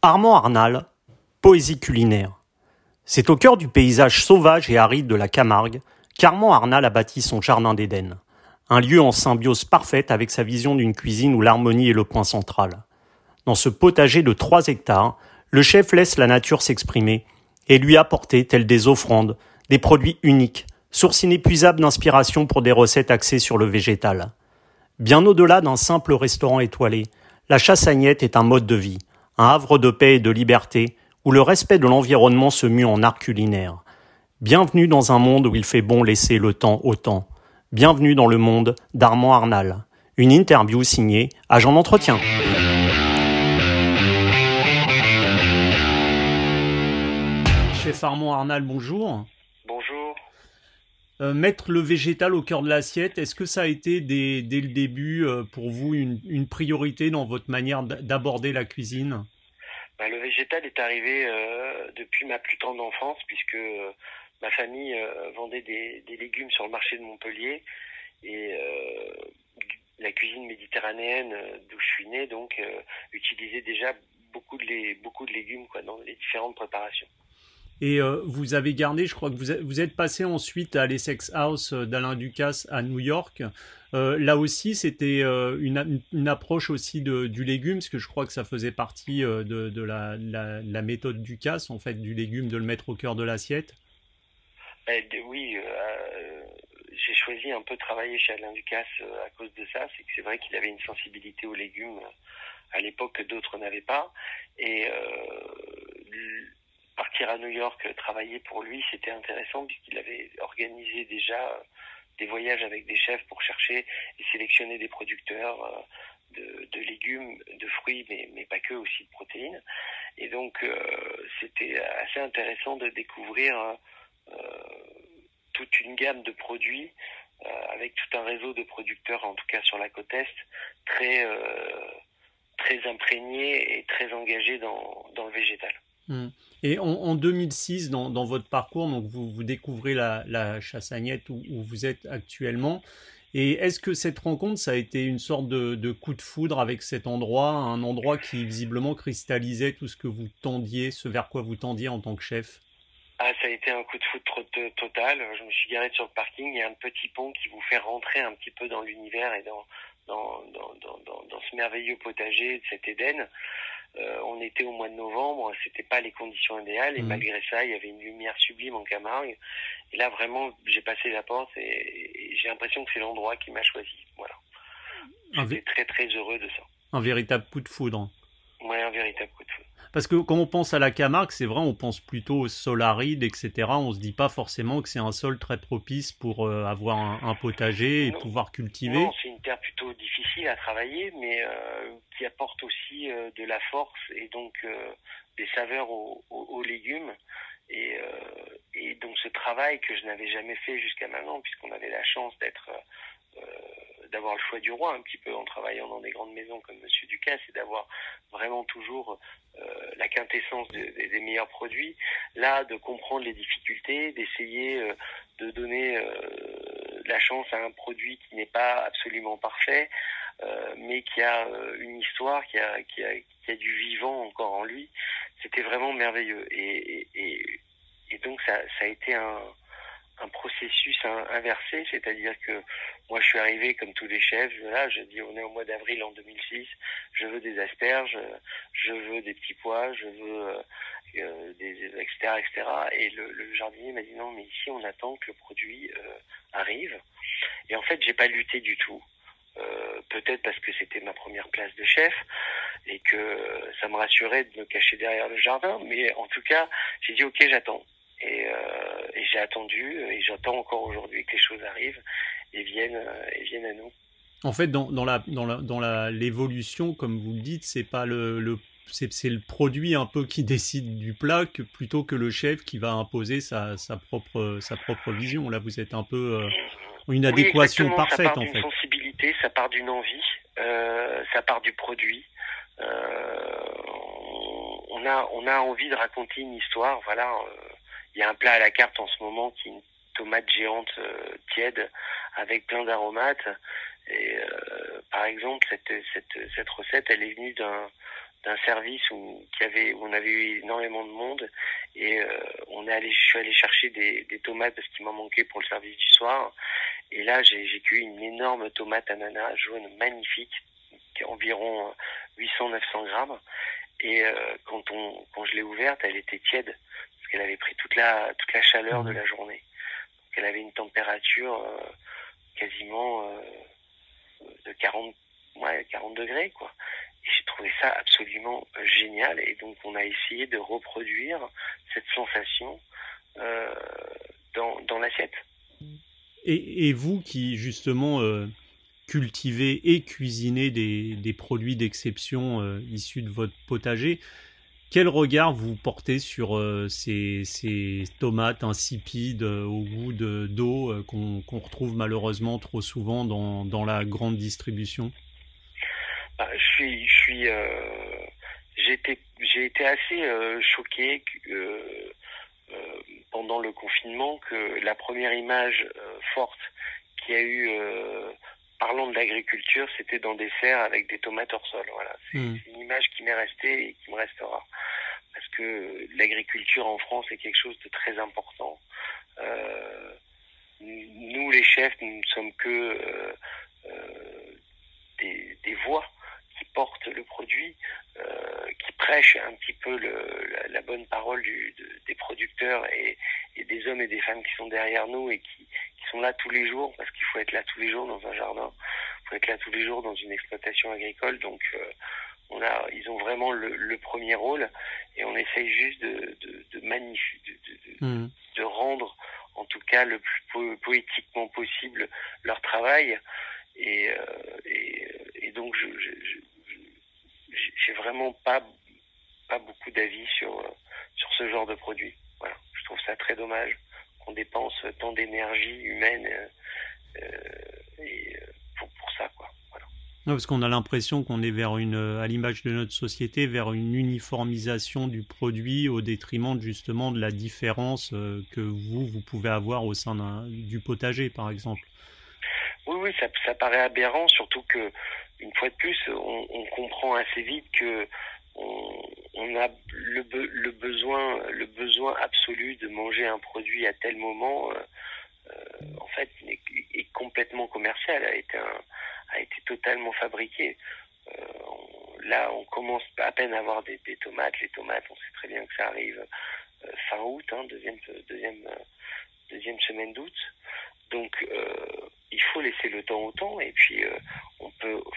Armand Arnal, poésie culinaire. C'est au cœur du paysage sauvage et aride de la Camargue qu'Armand Arnal a bâti son jardin d'Éden. Un lieu en symbiose parfaite avec sa vision d'une cuisine où l'harmonie est le point central. Dans ce potager de trois hectares, le chef laisse la nature s'exprimer et lui apporter, tels des offrandes, des produits uniques, source inépuisable d'inspiration pour des recettes axées sur le végétal. Bien au-delà d'un simple restaurant étoilé, la chassagnette est un mode de vie, un havre de paix et de liberté, où le respect de l'environnement se mue en art culinaire. Bienvenue dans un monde où il fait bon laisser le temps au temps. Bienvenue dans le monde d'Armand Arnal. Une interview signée Agent d'entretien. Chef Armand Arnal, bonjour. Euh, mettre le végétal au cœur de l'assiette, est-ce que ça a été dès, le début euh, pour vous une, priorité dans votre manière d'aborder la cuisine? Bah, Le végétal est arrivé euh, depuis ma plus tendre enfance puisque ma famille vendait des, légumes sur le marché de Montpellier et la cuisine méditerranéenne d'où je suis né donc utilisait déjà beaucoup de, beaucoup de légumes quoi, dans les différentes préparations. Et euh, vous avez gardé, je crois que vous vous êtes passé ensuite à l'Essex House d'Alain Ducasse à New York. Euh, là aussi, c'était euh, une, approche aussi de, du légume, parce que je crois que ça faisait partie de, la, la, méthode Ducasse, en fait, du légume, de le mettre au cœur de l'assiette. Ben, oui, j'ai choisi un peu de travailler chez Alain Ducasse à cause de ça. C'est que c'est vrai qu'il avait une sensibilité aux légumes à l'époque que d'autres n'avaient pas. Et partir à New York euh, travailler pour lui, c'était intéressant puisqu'il avait organisé déjà euh, des voyages avec des chefs pour chercher et sélectionner des producteurs euh, de, légumes, de fruits, mais, pas que, aussi de protéines. Et donc, c'était assez intéressant de découvrir toute une gamme de produits avec tout un réseau de producteurs, en tout cas sur la côte Est, très, très imprégnés et très engagés dans le végétal. Hmm. Et en, 2006, dans, votre parcours, donc vous, découvrez la, Chassagnette où, vous êtes actuellement. Et est-ce que cette rencontre, ça a été une sorte de, coup de foudre avec cet endroit, un endroit qui visiblement cristallisait tout ce que vous tendiez, ce vers quoi vous tendiez en tant que chef? Ah, ça a été un coup de foudre total. Je me suis garé sur le parking. Il y a un petit pont qui vous fait rentrer un petit peu dans l'univers et dans, dans, dans, dans, dans ce merveilleux potager de cet Éden. Euh, on était au mois de novembre, c'était pas les conditions idéales et mhm. malgré ça, il y avait une lumière sublime en Camargue. Et là, vraiment, j'ai passé la porte et, j'ai l'impression que c'est l'endroit qui m'a choisi. Voilà. J'étais très très heureux de ça. Un véritable coup de foudre. Ouais, un véritable coup de foudre. Parce que quand on pense à la Camargue, c'est vrai, on pense plutôt au sol aride, etc. On se dit pas forcément que c'est un sol très propice pour euh, avoir un, potager et pouvoir cultiver. Non, c'est une terre plutôt difficile à travailler, mais euh, qui apporte aussi euh, de la force et donc des saveurs aux, aux, légumes. Et, et, donc ce travail que je n'avais jamais fait jusqu'à maintenant, puisqu'on avait la chance d'être d'avoir le choix du roi un petit peu en travaillant dans des grandes maisons comme Monsieur Ducasse et d'avoir vraiment toujours la quintessence des meilleurs produits. Là, de comprendre les difficultés, d'essayer euh, de donner euh, la chance à un produit qui n'est pas absolument parfait, mais qui a une histoire, qui a, qui, a, qui a du vivant encore en lui. C'était vraiment merveilleux. Et, et, et donc ça, ça a été un, un processus inversé, c'est-à-dire que moi je suis arrivé comme tous les chefs, voilà, je dis on est au mois d'avril en 2006, je veux des asperges, je veux des petits pois, je veux euh, euh, des etc etc. Et le, jardinier m'a dit non mais ici on attend que le produit euh, arrive. Et en fait j'ai pas lutté du tout. peut-être parce que c'était ma première place de chef et que ça me rassurait de me cacher derrière le jardin, mais en tout cas j'ai dit ok j'attends. Et, et j'ai attendu et j'attends encore aujourd'hui que les choses arrivent et viennent, euh, et viennent à nous. En fait, dans, dans la dans la dans la l'évolution, comme vous le dites, c'est pas le, le c'est le produit un peu qui décide du plat que, plutôt que le chef qui va imposer sa, sa propre sa propre vision. Là, vous êtes un peu euh, une adéquation parfaite ça part en fait. sensibilité, ça part d'une envie, euh, ça part du produit. Euh, on a on a envie de raconter une histoire. Voilà, il y a un plat à la carte en ce moment qui est une tomate géante euh, tiède avec plein d'aromates. Et euh, par exemple, cette, cette, cette recette, elle est venue d'un d'un service où, qui avait, où on avait eu énormément de monde et euh, on est allé, je suis allé chercher des, des tomates parce qu'il m'en manquait pour le service du soir. Et là, j'ai cueilli une énorme tomate ananas jaune magnifique, qui environ 800-900 grammes. Et quand on, quand je l'ai ouverte, elle était tiède parce qu'elle avait pris toute la, toute la chaleur de mmh. la journée. Donc elle avait une température euh, quasiment de 40, ouais, 40 degrés, quoi j'ai trouvé ça absolument euh, génial. Et donc, on a essayé de reproduire cette sensation euh, dans, dans l'assiette. Et, et, vous qui, justement, euh, cultivez et cuisinez des, des produits d'exception euh, issus de votre potager, quel regard vous portez sur euh, ces, tomates insipides au goût d'eau qu'on retrouve malheureusement trop souvent dans, la grande distribution? Bah, je suis, je suis, euh, j'ai été, été assez euh, choqué euh, euh, pendant le confinement que la première image euh, forte qu'il y a eu parlant de l'agriculture, c'était dans des serres avec des tomates hors sol. Voilà, c'est hmm. une image qui m'est restée et qui me restera parce que l'agriculture en France est quelque chose de très important. nous, les chefs, nous ne sommes que des, des voix porte le produit, euh, qui prêche un petit peu le, la, la, bonne parole du, de, des producteurs et, et, des hommes et des femmes qui sont derrière nous et qui, qui sont là tous les jours, parce qu'il faut être là tous les jours dans un jardin, il faut être là tous les jours dans une exploitation agricole. Donc, euh, on a, ils ont vraiment le, le, premier rôle et on essaye juste de, de, de magnifier, de, de, mmh. de, rendre en tout cas le plus po poétiquement possible leur travail. Et, euh, et, et, donc, je, je, j'ai vraiment pas pas beaucoup d'avis sur sur ce genre de produit. Voilà, je trouve ça très dommage qu'on dépense tant d'énergie humaine euh, euh et euh, pour, pour ça quoi. Voilà. Non, parce qu'on a l'impression qu'on est vers une, à l'image de notre société, vers une uniformisation du produit au détriment justement de la différence euh, que vous, vous pouvez avoir au sein du potager, par exemple. Oui, oui, ça, ça paraît aberrant, surtout que une fois de plus, on, comprend assez vite que on, a le, le, besoin, le besoin absolu de manger un produit à tel moment. Euh, euh, en fait, est, complètement commercial, a été, totalement fabriqué. Euh, là, on commence à peine à avoir des, tomates. Les tomates, on sait très bien que ça arrive fin août, hein, deuxième, deuxième, deuxième semaine d'août. Donc, il faut laisser le temps au temps et puis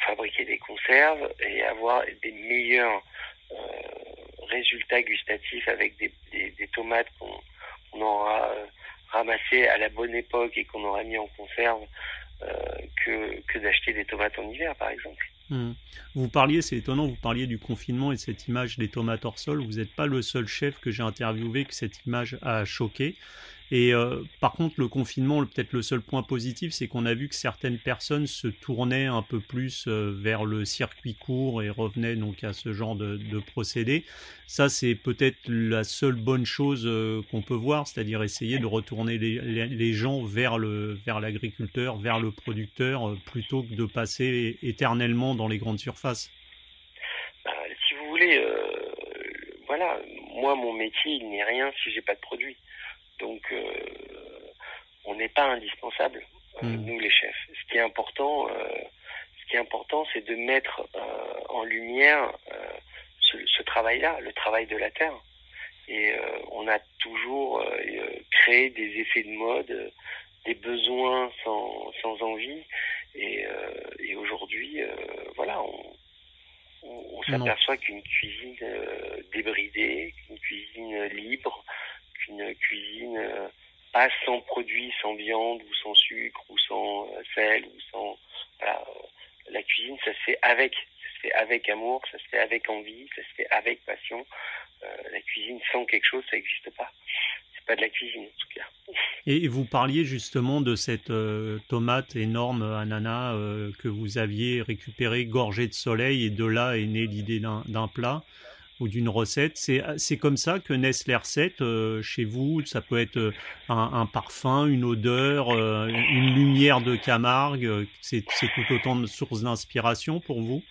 fabriquer des conserves et avoir des meilleurs euh, résultats gustatifs avec des, tomates qu'on aura euh, ramassées à la bonne époque et qu'on aura mis en conserve euh, que, que d'acheter des tomates en hiver, par exemple. Mmh. Vous parliez, c'est étonnant, vous parliez du confinement et de cette image des tomates hors sol. Vous n'êtes pas le seul chef que j'ai interviewé que cette image a choqué. Et euh, par contre, le confinement, peut-être le seul point positif, c'est qu'on a vu que certaines personnes se tournaient un peu plus euh, vers le circuit court et revenaient donc à ce genre de, procédé. Ça, c'est peut-être la seule bonne chose euh, qu'on peut voir, c'est-à-dire essayer de retourner les, gens vers le vers l'agriculteur, vers le producteur, plutôt que de passer éternellement dans les grandes surfaces. Bah, si vous voulez, voilà, moi, mon métier, il n'est rien si j'ai pas de produit. Donc, euh, on n'est pas indispensable, euh, mmh. nous les chefs. Ce qui est important, euh, ce qui est important, c'est de mettre en lumière ce, ce travail-là, le travail de la terre. Et on a toujours créé des effets de mode, des besoins sans, sans envie. Et, et aujourd'hui, voilà, on, on, on s'aperçoit qu'une cuisine euh, débridée, une cuisine libre, qu'une cuisine euh, pas sans produits, sans viande ou sans sucre ou sans euh, sel ou sans euh, la cuisine ça se fait avec, ça se fait avec amour, ça se fait avec envie, ça se fait avec passion. La cuisine sans quelque chose, ça n'existe pas. C'est pas de la cuisine en tout cas. Et vous parliez justement de cette tomate énorme ananas que vous aviez récupérée gorgée de soleil et de là est née l'idée d'un plat ou d'une recette. C'est comme ça que naissent les recettes euh, chez vous. Ça peut être euh, un, parfum, une odeur, euh, une lumière de Camargue. C'est tout autant de sources d'inspiration pour vous?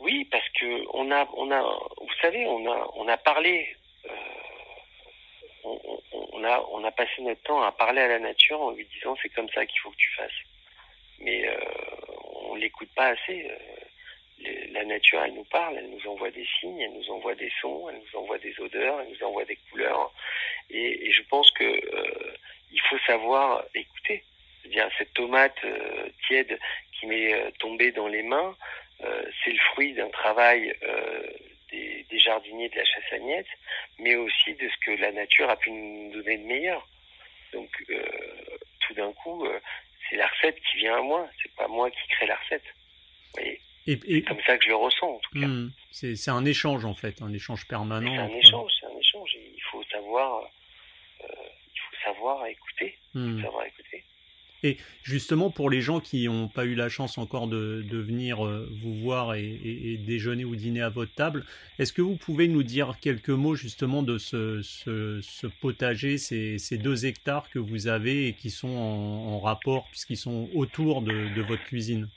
Oui, parce que on a, on a, vous savez, on a, on a parlé, euh, on, on, a, on a passé notre temps à parler à la nature en lui disant c'est comme ça qu'il faut que tu fasses. Mais euh, on l'écoute pas assez. La nature, elle nous parle, elle nous envoie des signes, elle nous envoie des sons, elle nous envoie des odeurs, elle nous envoie des couleurs. Et, je pense que il faut savoir écouter. Bien, cette tomate tiède qui m'est tombée dans les mains, euh, c'est le fruit d'un travail euh, des, des, jardiniers de la Chassagnette, mais aussi de ce que la nature a pu nous donner de meilleur. Donc, euh, tout d'un coup, c'est la recette qui vient à moi. C'est pas moi qui crée la recette. Et, c'est comme ça que je le ressens, en tout cas. Hmm. c'est un échange, en fait, un échange permanent. C'est un échange, c'est un échange. il faut savoir, il faut savoir écouter. Hmm. savoir écouter. Et justement, pour les gens qui n'ont pas eu la chance encore de, venir euh, vous voir et, déjeuner ou dîner à votre table, est-ce que vous pouvez nous dire quelques mots justement de ce, potager, ces, deux hectares que vous avez et qui sont en, rapport puisqu'ils sont autour de, votre cuisine?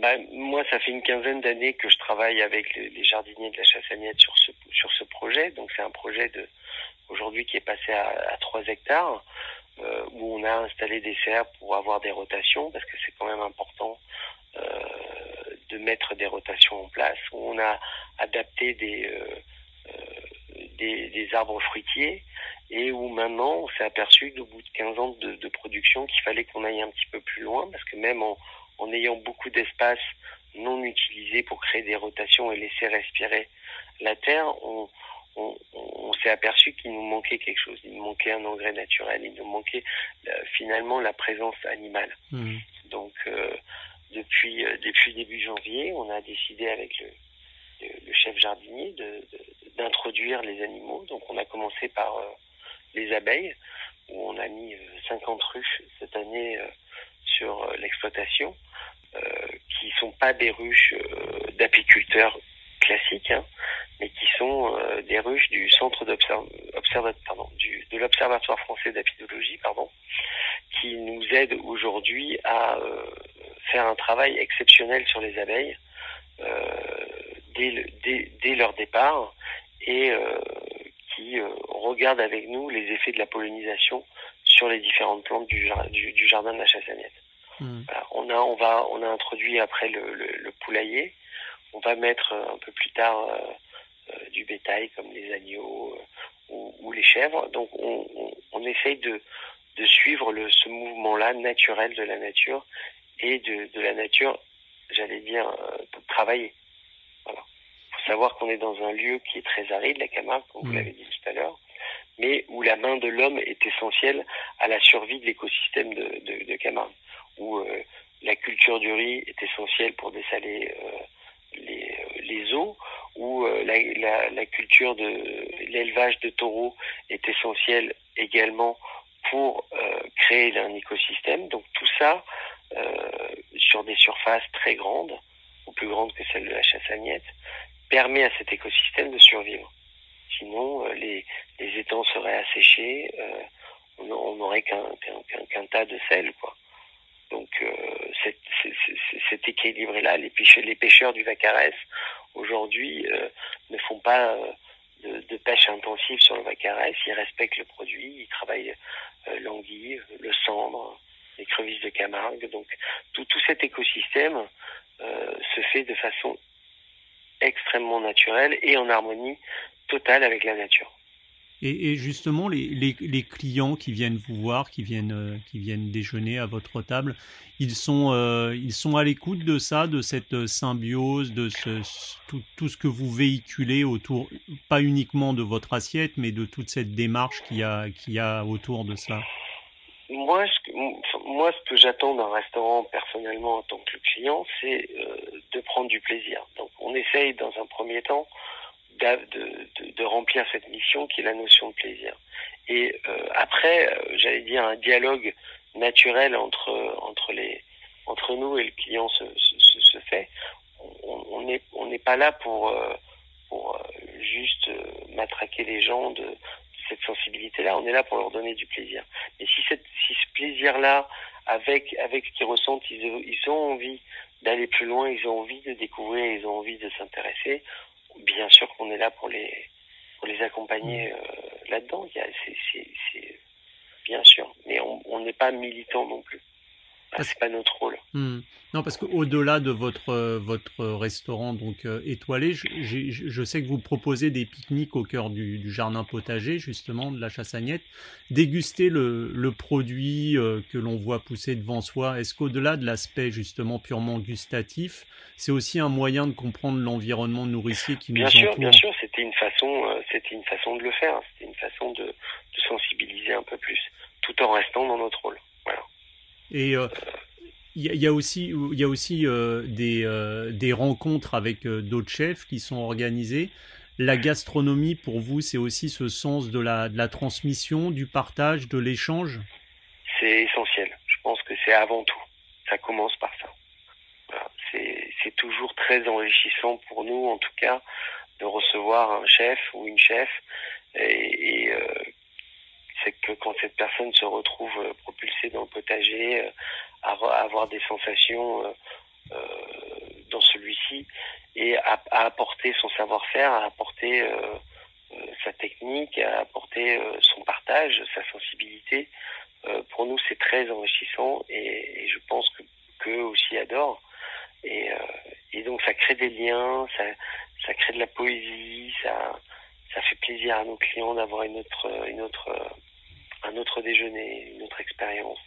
Bah, moi, ça fait une quinzaine d'années que je travaille avec les, jardiniers de la Chassagnette sur ce, sur ce projet. Donc, c'est un projet de aujourd'hui qui est passé à, à 3 hectares. Euh, où on a installé des serres pour avoir des rotations, parce que c'est quand même important euh, de mettre des rotations en place, où on a adapté des, euh, des, arbres fruitiers, et où maintenant on s'est aperçu qu'au bout de 15 ans de, de production qu'il fallait qu'on aille un petit peu plus loin, parce que même en, en ayant beaucoup d'espace non utilisé pour créer des rotations et laisser respirer la terre, on, on, s'est aperçu qu'il nous manquait quelque chose. Il nous manquait un engrais naturel. Il nous manquait euh, finalement la présence animale. Mmh. Donc euh, depuis euh, depuis début janvier, on a décidé avec le, le, chef jardinier d'introduire les animaux. Donc on a commencé par les abeilles où on a mis 50 ruches cette année sur l'exploitation, qui sont pas des ruches d'apiculteurs classiques, hein, mais qui sont euh, des ruches du centre de l'Observatoire français d'apidologie, pardon, qui nous aident aujourd'hui à euh, faire un travail exceptionnel sur les abeilles euh, dès, dès, dès, leur départ et qui regardent avec nous les effets de la pollinisation sur les différentes plantes du, du, du jardin de la Chassagnette. Mmh. on a on va on a introduit après le, le, le poulailler on va mettre un peu plus tard euh, du bétail comme les agneaux euh, ou, les chèvres. Donc on, on, essaye de, de suivre le, ce mouvement-là naturel de la nature et de, de la nature, j'allais dire, euh, travailler. Voilà. faut savoir qu'on est dans un lieu qui est très aride, la Camargue, comme vous mmh. l'avez dit tout à l'heure, mais où la main de l'homme est essentielle à la survie de l'écosystème de, de, de, Camargue, où la culture du riz est essentielle pour dessaler les, les eaux, où euh, la, la, la, culture de l'élevage de taureaux est essentielle également pour euh, créer un écosystème. Donc tout ça euh, sur des surfaces très grandes, ou plus grandes que celles de la chassagnette, permet à cet écosystème de survivre. Sinon, les, étangs seraient asséchés, on n'aurait qu'un tas de sel, quoi. Donc cet, cet équilibre-là, les pêcheurs, les pêcheurs du Vacarès aujourd'hui euh, ne font pas euh, de, pêche intensive sur le Vacarès, ils respectent le produit, ils travaillent euh, l'anguille, le cendre, les crevisses de Camargue. Donc tout, tout cet écosystème se fait de façon extrêmement naturelle et en harmonie totale avec la nature. Et, justement, les, les, clients qui viennent vous voir, qui viennent, euh, qui viennent déjeuner à votre table, ils sont, euh, ils sont à l'écoute de ça, de cette symbiose, de ce, tout, tout, ce que vous véhiculez autour, pas uniquement de votre assiette, mais de toute cette démarche qu'il y a, qu'il y a autour de cela? Moi, que, moi, ce que j'attends d'un restaurant personnellement en tant que client, c'est euh, de prendre du plaisir. Donc, on essaye dans un premier temps de, de, remplir cette mission qui est la notion de plaisir. Et euh, après, euh, j'allais dire un dialogue naturel entre entre nous et le client se, fait. On n'est on pas là pour pour juste matraquer les gens cette sensibilité-là. On est là pour leur donner du plaisir. Et si cette si ce plaisir-là avec avec ce qu'ils ressentent, ils, ils ont envie d'aller plus loin, ils ont envie de découvrir, ils ont envie de s'intéresser. Bien sûr qu'on est là pour les pour les accompagner euh, là-dedans. C'est bien sûr, mais on n'est pas militant non plus. Ah, c'est pas notre rôle. Hmm. Non, parce qu'au-delà de votre, euh, votre restaurant donc euh, étoilé, je, je, sais que vous proposez des pique-niques au cœur du, jardin potager, justement, de la chassagnette. Déguster le, le produit euh, que l'on voit pousser devant soi, est-ce qu'au-delà de l'aspect justement purement gustatif, c'est aussi un moyen de comprendre l'environnement nourricier qui bien nous sûr, entoure? Bien sûr, c'était une façon, c'était une façon de le faire, c'était une façon de, de sensibiliser un peu plus, tout en restant dans notre rôle. Voilà. Et il euh, y, a aussi, y a aussi euh, des, euh, des, rencontres avec d'autres chefs qui sont organisées. La gastronomie, pour vous, c'est aussi ce sens de la, de la transmission, du partage, de l'échange? C'est essentiel. Je pense que c'est avant tout. Ça commence par ça. C'est toujours très enrichissant pour nous, en tout cas, de recevoir un chef ou une chef et, c'est que quand cette personne se retrouve euh, propulsée dans le potager, euh, à, avoir des sensations euh, dans celui-ci et à, apporter son savoir-faire, à apporter sa technique, à apporter son partage, sa sensibilité. pour nous, c'est très enrichissant et, je pense que qu'eux aussi adorent. Et, donc, ça crée des liens, ça, ça crée de la poésie, ça, ça fait plaisir à nos clients d'avoir une autre, une autre un autre déjeuner, une autre expérience.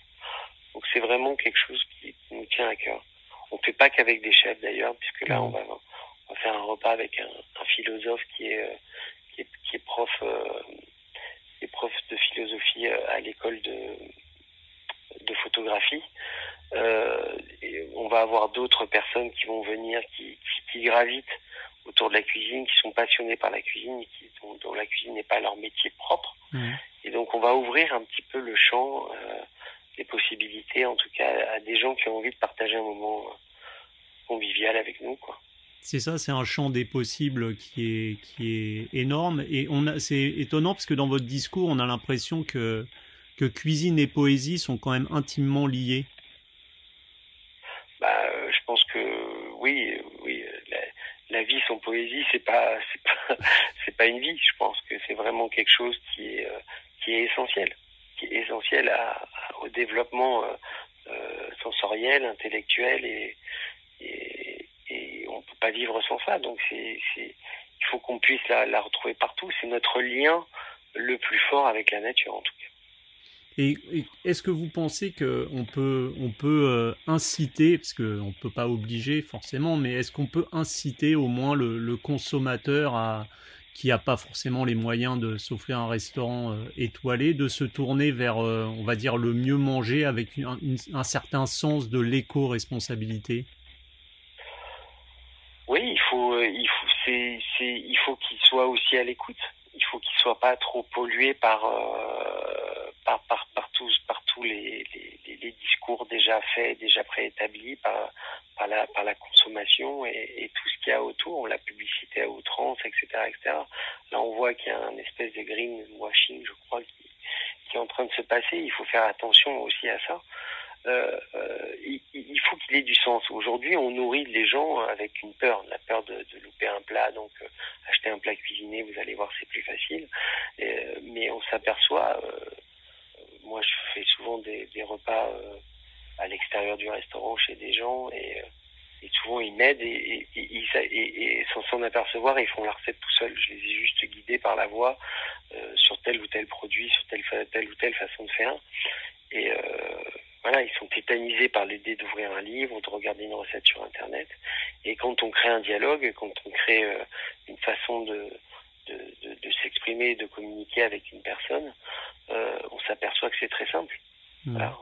Donc c'est vraiment quelque chose qui nous tient à cœur. On ne fait pas qu'avec des chefs d'ailleurs, puisque là on va, on va, faire un repas avec un, un philosophe qui est, qui est, qui est prof, euh, qui est prof de philosophie euh, à l'école de, de photographie. Euh, et on va avoir d'autres personnes qui vont venir, qui, qui, qui, gravitent autour de la cuisine, qui sont passionnés par la cuisine, qui, dont, dont la cuisine n'est pas leur métier propre. Mmh. Et donc on va ouvrir un petit peu le champ en tout cas à des gens qui ont envie de partager un moment euh, convivial avec nous, quoi. C'est ça, c'est un champ des possibles qui est, qui est énorme. Et on a, c'est étonnant parce que dans votre discours, on a l'impression que, que cuisine et poésie sont quand même intimement liés. Bah, euh, je pense que oui, oui. La, la vie sans poésie, c'est pas, c'est pas, c'est pas une vie. Je pense que c'est vraiment quelque chose qui est, qui est essentiel, qui est essentiel à, au développement euh, euh, sensoriel, intellectuel et, on peut pas vivre sans ça. Donc il faut qu'on puisse la, retrouver partout. C'est notre lien le plus fort avec la nature en tout cas. Est-ce que vous pensez qu'on peut, on peut euh, inciter, parce qu'on ne peut pas obliger forcément, mais est-ce qu'on peut inciter au moins le consommateur à, qui n'a pas forcément les moyens de s'offrir un restaurant euh, étoilé, de se tourner vers, euh, on va dire, le mieux manger avec un certain sens de l'éco-responsabilité? Oui, il faut, euh, il faut, faut qu'il soit aussi à l'écoute. Il faut qu'il soit pas trop pollué par, par, par, par, tous, par tous les, discours déjà faits, déjà préétablis, par, par la, consommation et, tout qu'il y a autour, la publicité à outrance, etc., etc. Là, on voit qu'il y a un espèce de greenwashing, je crois, qui, est en train de se passer. Il faut faire attention aussi à ça. Euh, euh, il, faut qu'il ait du sens. Aujourd'hui, on nourrit les gens avec une peur, la peur de, louper un plat. Donc, euh, acheter un plat cuisiné, vous allez voir, c'est plus facile. Mais on s'aperçoit, moi, je fais souvent des, des repas à l'extérieur du restaurant chez des gens et souvent ils m'aident et, et, et, et, sans s'en apercevoir ils font la recette tout seuls. Je les ai juste guidés par la voix euh, sur tel ou tel produit, sur telle, telle ou telle façon de faire. Et euh, voilà, ils sont tétanisés par l'idée d'ouvrir un livre ou de regarder une recette sur Internet. Et quand on crée un dialogue, quand on crée euh, une façon de, de, de, de s'exprimer, de communiquer avec une personne, on s'aperçoit que c'est très simple. Mmh. Voilà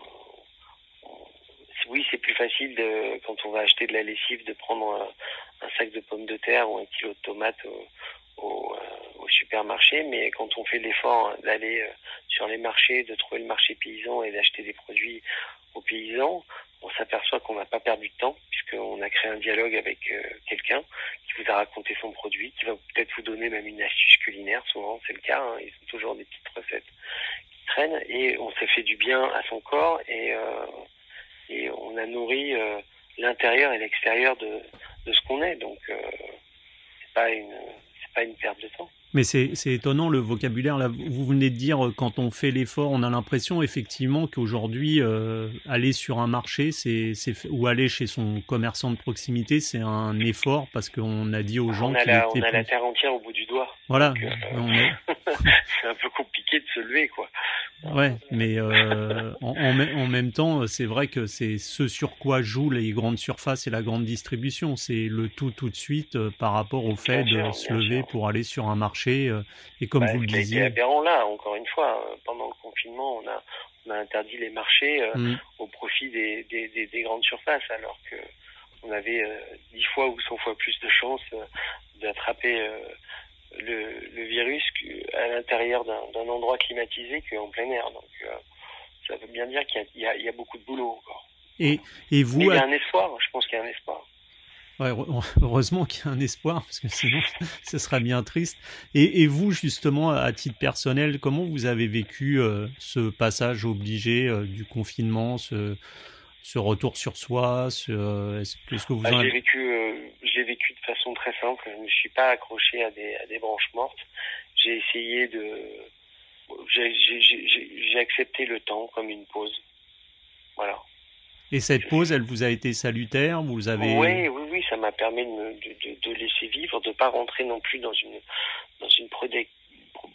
oui, c'est plus facile de, quand on va acheter de la lessive de prendre un, sac de pommes de terre ou un kilo de tomates au, euh, supermarché, mais quand on fait l'effort d'aller euh, sur les marchés, de trouver le marché paysan et d'acheter des produits aux paysans, on s'aperçoit qu'on n'a pas perdu de temps puisqu'on a créé un dialogue avec euh, quelqu'un qui vous a raconté son produit, qui va peut-être vous donner même une astuce culinaire. Souvent, c'est le cas. Hein, ils ont toujours des petites recettes qui traînent et on s'est fait du bien à son corps et et on a nourri l'intérieur et l'extérieur de, ce qu'on est. Donc, c'est pas pas une perte de temps. Mais c'est étonnant le vocabulaire. Là, vous venez de dire quand on fait l'effort, on a l'impression effectivement qu'aujourd'hui, euh, aller sur un marché, c'est ou aller chez son commerçant de proximité, c'est un effort parce qu'on a dit aux gens. On a, la, on a la terre entière au bout du doigt. Voilà. Euh, c'est un peu compliqué de se lever, quoi. Ouais, mais euh, en, en, même temps, c'est vrai que c'est ce sur quoi jouent les grandes surfaces et la grande distribution. C'est le tout tout de suite par rapport au fait de se lever pour aller sur un marché euh, et comme bah, vous le disiez. aberrant là, encore une fois, euh, pendant le confinement, on a, on a interdit les marchés euh, mm. au profit des, des, des, grandes surfaces, alors que on avait dix fois ou cent fois plus de chances d'attraper le, le, virus à l'intérieur d'un endroit climatisé qu'en plein air. Donc ça veut bien dire qu'il y, y, y, a beaucoup de boulot encore. Et, et vous, Mais il y a un espoir, je pense qu'il y a un espoir. Ouais, heureusement qu'il y a un espoir, parce que sinon, ce serait bien triste. Et, et, vous, justement, à titre personnel, comment vous avez vécu euh, ce passage obligé euh, du confinement, ce, ce, retour sur soi ce, euh, Est-ce que vous bah, J'ai vécu, j'ai vécu de façon très simple. Je ne me suis pas accroché à des, à des branches mortes. J'ai essayé de... J'ai accepté le temps comme une pause. Voilà. Et cette pause, elle vous a été salutaire Vous avez Oui, oui, oui, ça m'a permis de, de, de, laisser vivre, de pas rentrer non plus dans une dans une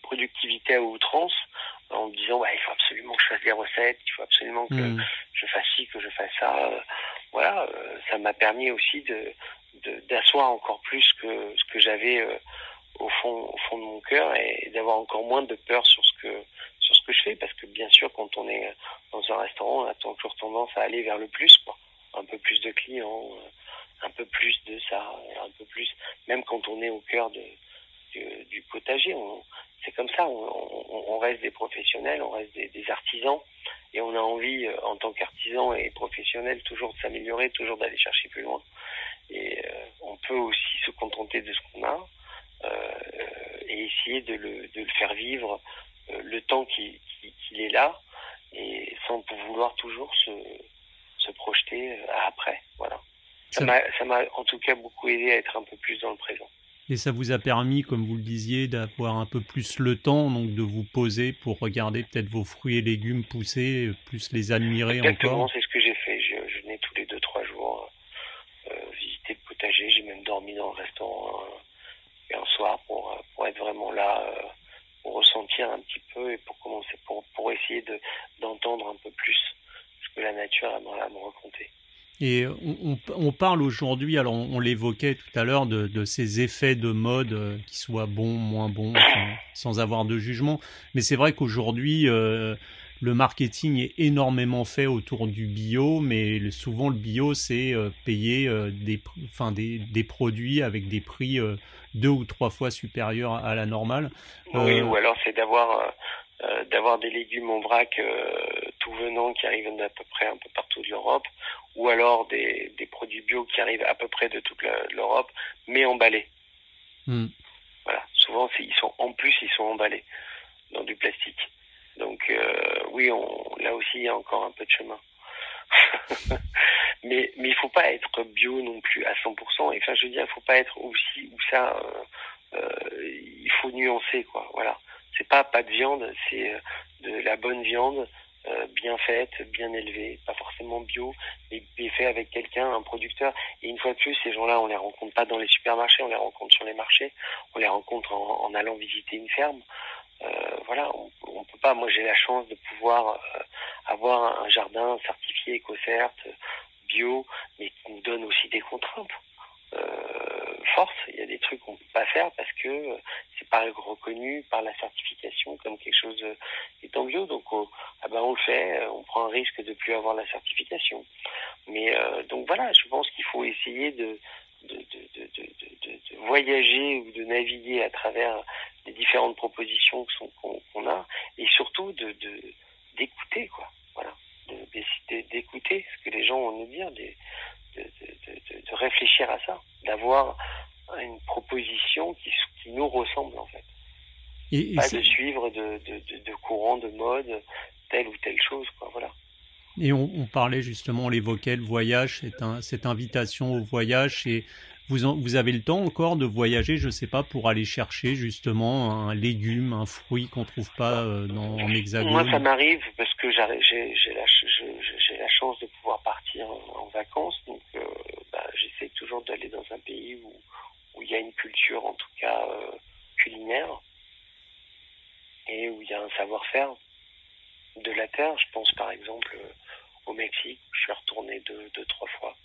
productivité à outrance en me disant ouais, il faut absolument que je fasse des recettes, il faut absolument que hmm. je fasse ci, que je fasse ça. Voilà, euh, ça m'a permis aussi de d'asseoir encore plus que ce que j'avais euh, au fond au fond de mon cœur et d'avoir encore moins de peur sur ce que ce que je fais parce que bien sûr quand on est dans un restaurant on a toujours tendance à aller vers le plus quoi. Un peu plus de clients un peu plus de ça un peu plus. Même quand on est au cœur du potager c'est comme ça on, reste des professionnels on reste des, artisans. Et on a envie en tant qu'artisan et professionnel toujours de s'améliorer toujours d'aller chercher plus loin. Et euh, on peut aussi se contenter de ce qu'on a euh, et essayer de le, faire vivre euh, le temps qu'il est là vouloir toujours se, se projeter euh, après. Voilà. Ça m'a en tout cas beaucoup aidé à être un peu plus dans le présent. Et ça vous a permis, comme vous le disiez, d'avoir un peu plus le temps, donc de vous poser pour regarder peut-être vos fruits et légumes pousser, plus les admirer Exactement, c'est ce que j'ai fait. Je, je venais tous les deux trois jours euh, visiter le potager. J'ai même dormi dans le restaurant un soir pour, pour être vraiment là pour ressentir un petit peu et pour commencer, pour, pour essayer de, d'entendre un peu plus ce que la nature a à me raconter. Et on, on parle aujourd'hui, alors on, l'évoquait tout à l'heure, de, de, ces effets de mode euh, qui soient bons, moins bons, sans, avoir de jugement. Mais c'est vrai qu'aujourd'hui, euh, le marketing est énormément fait autour du bio, mais souvent le bio, c'est euh, payer des, enfin, des, des, produits avec des prix deux ou trois fois supérieurs à la normale. Oui, ou alors c'est d'avoir d'avoir des légumes en vrac tout venant qui arrivent d'à peu près un peu partout de l'Europe, ou alors des, des produits bio qui arrivent à peu près de toute l'Europe, mais emballés. Hmm. Voilà, souvent ils sont en plus ils sont emballés dans du plastique. Donc euh, oui, on, là aussi il y a encore un peu de chemin. mais mais il faut pas être bio non plus à 100%. Et enfin je veux dire, il faut pas être aussi ou ça. Euh, euh, il faut nuancer quoi. Voilà. C'est pas pas de viande, c'est de la bonne viande. Bien faite, bien élevée, pas forcément bio, mais, mais fait avec quelqu'un, un producteur. Et une fois de plus, ces gens-là, on les rencontre pas dans les supermarchés, on les rencontre sur les marchés, on les rencontre en, allant visiter une ferme. Euh, voilà, on, on, peut pas. Moi, j'ai la chance de pouvoir euh, avoir un jardin certifié éco-cert, bio, mais qui nous donne aussi des contraintes. Euh, force, il y a des trucs qu'on peut pas faire parce que pas reconnu par la certification comme quelque chose étant bio. Donc, on, ah ben on le fait, on prend un risque de plus avoir la certification. Mais donc voilà, je pense qu'il faut essayer de de, de, de, voyager ou de naviguer à travers les différentes propositions qu'on a et surtout de d'écouter quoi voilà d'écouter ce que les gens ont à nous dire de, réfléchir à ça d'avoir une proposition qui, qui nous ressemble en fait et, pas de suivre de, de, de, courant de mode telle ou telle chose quoi voilà Et on, parlait justement, on l'évoquait, le voyage, c'est un, cette invitation au voyage. Et vous, vous avez le temps encore de voyager, je ne sais pas, pour aller chercher justement un légume, un fruit qu'on ne trouve pas euh, dans, en hexagone Moi, ça m'arrive parce que j'ai la, la, chance de pouvoir partir en, vacances. Donc, euh, bah, j'essaie toujours d'aller dans un pays où, y a une culture, en tout cas euh, culinaire, et où il y a un savoir-faire de la terre. Je pense par exemple au Mexique, je suis retourné deux, deux, trois fois.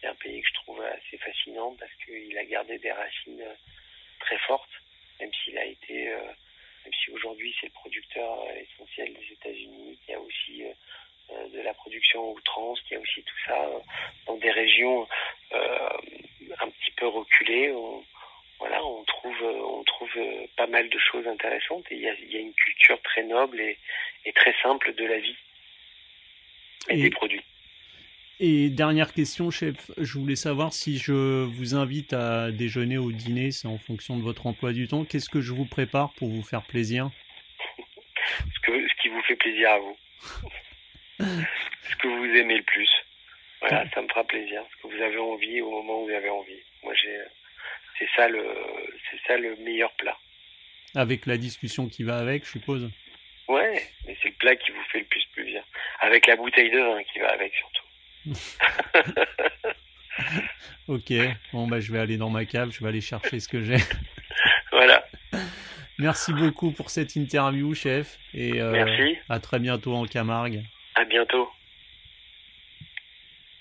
C'est un pays que je trouve assez fascinant parce qu'il a gardé des racines très fortes, même s'il a été, euh, même si aujourd'hui c'est le producteur euh, essentiel des États-Unis, il y a aussi euh, de la production outrance, il y a aussi tout ça dans des régions un petit peu reculées. On, voilà, on trouve, on trouve pas mal de choses intéressantes et il y a, il y a une culture très noble et, et très simple de la vie et, des produits. Et dernière question, chef, je voulais savoir si je vous invite à déjeuner ou dîner, c'est en fonction de votre emploi du temps. Qu'est-ce que je vous prépare pour vous faire plaisir? Ce, que, ce qui vous fait plaisir à vous. ce que vous aimez le plus. Voilà, ça me fera plaisir. Ce que vous avez envie au moment où vous avez envie. Moi, j'ai, c'est ça le, c'est ça le meilleur plat. Avec la discussion qui va avec, je suppose. Ouais, mais c'est le plat qui vous fait le plus plaisir. Avec la bouteille de vin qui va avec surtout. ok, bon bah je vais aller dans ma cave, je vais aller chercher ce que j'ai. voilà. Merci beaucoup pour cette interview, chef. Et euh, Merci. à très bientôt en Camargue. À bientôt.